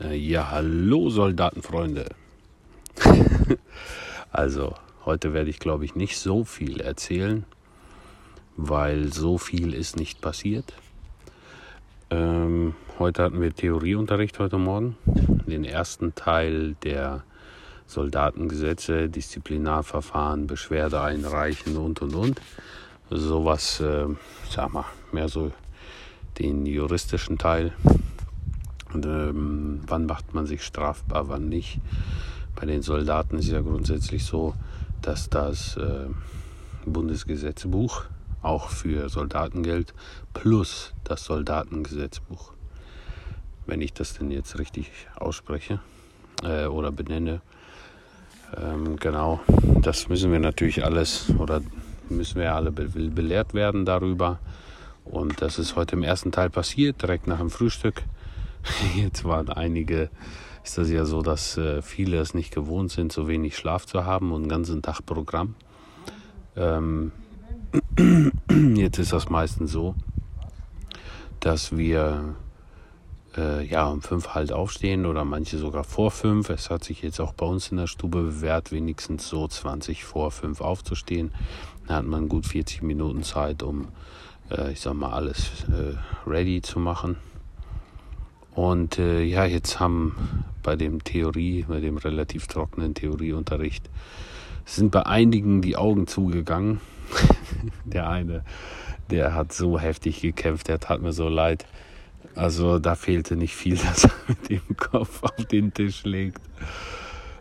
Äh, ja, hallo Soldatenfreunde. also, heute werde ich, glaube ich, nicht so viel erzählen, weil so viel ist nicht passiert. Ähm, heute hatten wir Theorieunterricht heute Morgen. Den ersten Teil der Soldatengesetze, Disziplinarverfahren, Beschwerde einreichen und und und. Sowas, äh, sag mal, mehr so den juristischen Teil. Und, ähm, wann macht man sich strafbar, wann nicht? Bei den Soldaten ist ja grundsätzlich so, dass das äh, Bundesgesetzbuch auch für Soldaten gilt, plus das Soldatengesetzbuch. Wenn ich das denn jetzt richtig ausspreche äh, oder benenne. Ähm, genau, das müssen wir natürlich alles oder müssen wir alle be belehrt werden darüber. Und das ist heute im ersten Teil passiert, direkt nach dem Frühstück. Jetzt waren einige, ist das ja so, dass äh, viele es nicht gewohnt sind, so wenig Schlaf zu haben und einen ganzen Tag Programm. Ähm, jetzt ist das meistens so, dass wir äh, ja um fünf halt aufstehen oder manche sogar vor fünf. Es hat sich jetzt auch bei uns in der Stube bewährt, wenigstens so 20 vor fünf aufzustehen. Da hat man gut 40 Minuten Zeit, um äh, ich sag mal, alles äh, ready zu machen. Und äh, ja, jetzt haben bei dem Theorie, bei dem relativ trockenen Theorieunterricht, sind bei einigen die Augen zugegangen. der eine, der hat so heftig gekämpft, der tat mir so leid. Also da fehlte nicht viel, dass er mit dem Kopf auf den Tisch legt.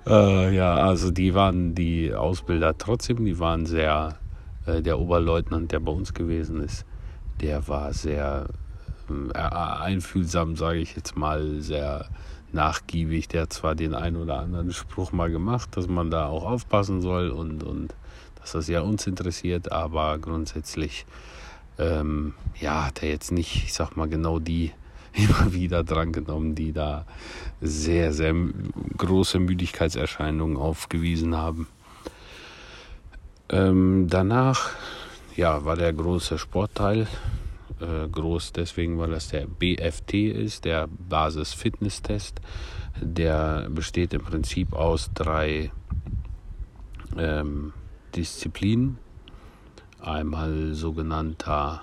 Äh, ja, also die waren die Ausbilder trotzdem, die waren sehr, äh, der Oberleutnant, der bei uns gewesen ist, der war sehr einfühlsam, sage ich jetzt mal, sehr nachgiebig. Der hat zwar den einen oder anderen Spruch mal gemacht, dass man da auch aufpassen soll und, und dass das ja uns interessiert, aber grundsätzlich ähm, ja, hat er jetzt nicht, ich sag mal, genau die immer wieder drangenommen, die da sehr, sehr große Müdigkeitserscheinungen aufgewiesen haben. Ähm, danach ja, war der große Sportteil. Äh, groß deswegen, weil das der BFT ist, der Basis-Fitness-Test. Der besteht im Prinzip aus drei ähm, Disziplinen. Einmal sogenannter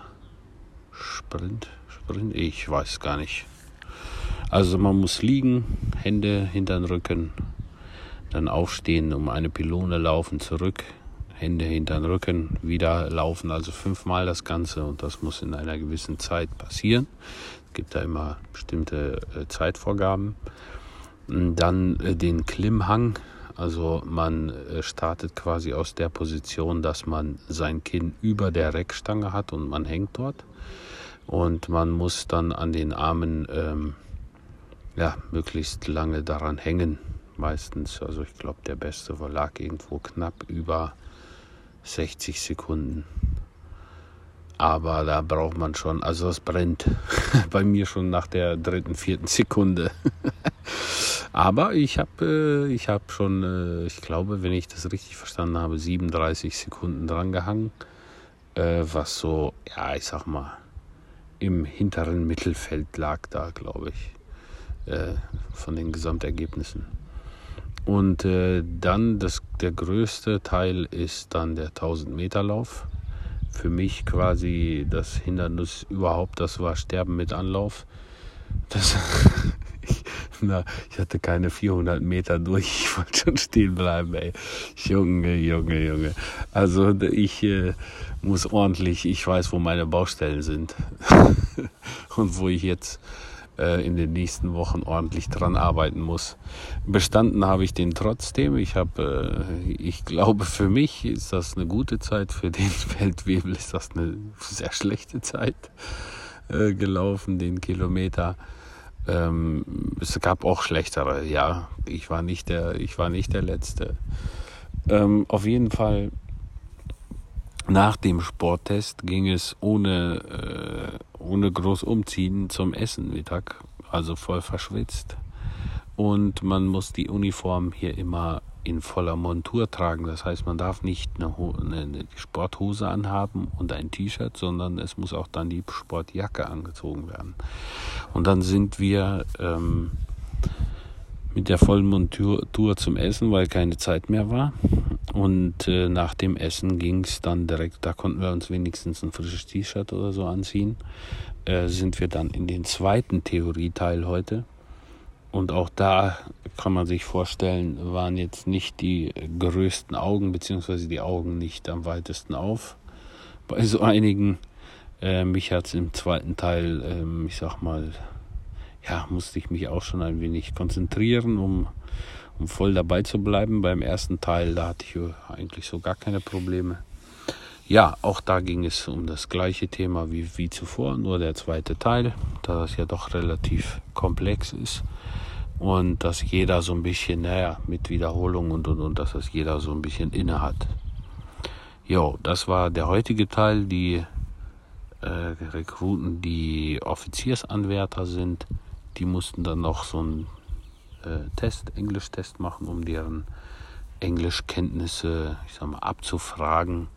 Sprint, Sprint, ich weiß gar nicht. Also man muss liegen, Hände hinter den Rücken, dann aufstehen, um eine Pylone laufen, zurück, Hände hinter den Rücken, wieder laufen, also fünfmal das Ganze und das muss in einer gewissen Zeit passieren. Es gibt da immer bestimmte äh, Zeitvorgaben. Dann äh, den Klimmhang, also man äh, startet quasi aus der Position, dass man sein Kinn über der Reckstange hat und man hängt dort. Und man muss dann an den Armen ähm, ja, möglichst lange daran hängen. Meistens, also ich glaube, der beste lag irgendwo knapp über 60 Sekunden. Aber da braucht man schon, also es brennt bei mir schon nach der dritten, vierten Sekunde. Aber ich habe äh, hab schon, äh, ich glaube, wenn ich das richtig verstanden habe, 37 Sekunden dran gehangen. Äh, was so, ja, ich sag mal, im hinteren Mittelfeld lag da, glaube ich, von den Gesamtergebnissen. Und äh, dann das, der größte Teil ist dann der 1000 Meter Lauf. Für mich quasi das Hindernis überhaupt, das war Sterben mit Anlauf. Das, ich, na, ich hatte keine 400 Meter durch, ich wollte schon stehen bleiben, ey. Junge, Junge, Junge. Also ich äh, muss ordentlich, ich weiß, wo meine Baustellen sind und wo ich jetzt in den nächsten Wochen ordentlich dran arbeiten muss. Bestanden habe ich den trotzdem. Ich habe, äh, ich glaube, für mich ist das eine gute Zeit. Für den Feldwebel ist das eine sehr schlechte Zeit äh, gelaufen, den Kilometer. Ähm, es gab auch schlechtere, ja. Ich war nicht der, ich war nicht der Letzte. Ähm, auf jeden Fall nach dem Sporttest ging es ohne, äh, ohne groß umziehen zum Essen Mittag, also voll verschwitzt. Und man muss die Uniform hier immer in voller Montur tragen. Das heißt, man darf nicht eine, eine Sporthose anhaben und ein T-Shirt, sondern es muss auch dann die Sportjacke angezogen werden. Und dann sind wir ähm, mit der vollen Montur zum Essen, weil keine Zeit mehr war. Und äh, nach dem Essen ging es dann direkt, da konnten wir uns wenigstens ein frisches T-Shirt oder so anziehen, äh, sind wir dann in den zweiten Theorieteil heute. Und auch da kann man sich vorstellen, waren jetzt nicht die größten Augen, beziehungsweise die Augen nicht am weitesten auf. Bei so einigen, äh, mich hat es im zweiten Teil, äh, ich sag mal, ja, musste ich mich auch schon ein wenig konzentrieren, um, um voll dabei zu bleiben. Beim ersten Teil, da hatte ich eigentlich so gar keine Probleme. Ja, auch da ging es um das gleiche Thema wie, wie zuvor, nur der zweite Teil, da das ja doch relativ komplex ist und dass jeder so ein bisschen, naja, mit Wiederholung und und und, dass das jeder so ein bisschen inne hat. Jo, das war der heutige Teil, die äh, Rekruten, die Offiziersanwärter sind, die mussten dann noch so einen äh, Test, Englischtest machen, um deren Englischkenntnisse, ich sag mal, abzufragen,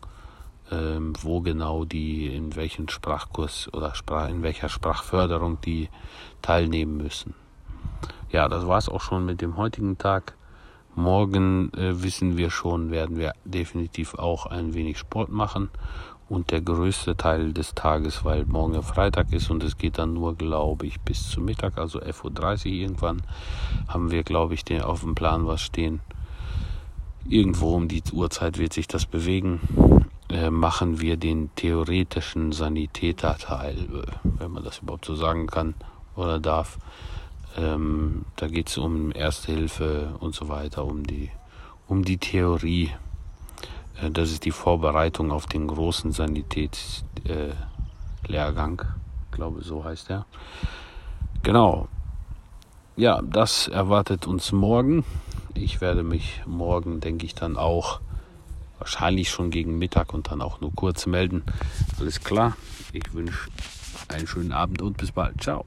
ähm, wo genau die, in welchen Sprachkurs oder Sprach, in welcher Sprachförderung die teilnehmen müssen. Ja, das war es auch schon mit dem heutigen Tag. Morgen äh, wissen wir schon, werden wir definitiv auch ein wenig Sport machen und der größte Teil des Tages, weil morgen Freitag ist und es geht dann nur, glaube ich, bis zum Mittag, also 11.30 Uhr irgendwann, haben wir, glaube ich, den, auf dem Plan was stehen. Irgendwo um die Uhrzeit wird sich das bewegen. Äh, machen wir den theoretischen Sanitäterteil, äh, wenn man das überhaupt so sagen kann oder darf. Ähm, da geht es um Erste Hilfe und so weiter, um die, um die Theorie. Äh, das ist die Vorbereitung auf den großen Sanitätslehrgang. Ich glaube, so heißt er. Genau. Ja, das erwartet uns morgen. Ich werde mich morgen, denke ich, dann auch wahrscheinlich schon gegen Mittag und dann auch nur kurz melden. Alles klar. Ich wünsche einen schönen Abend und bis bald. Ciao.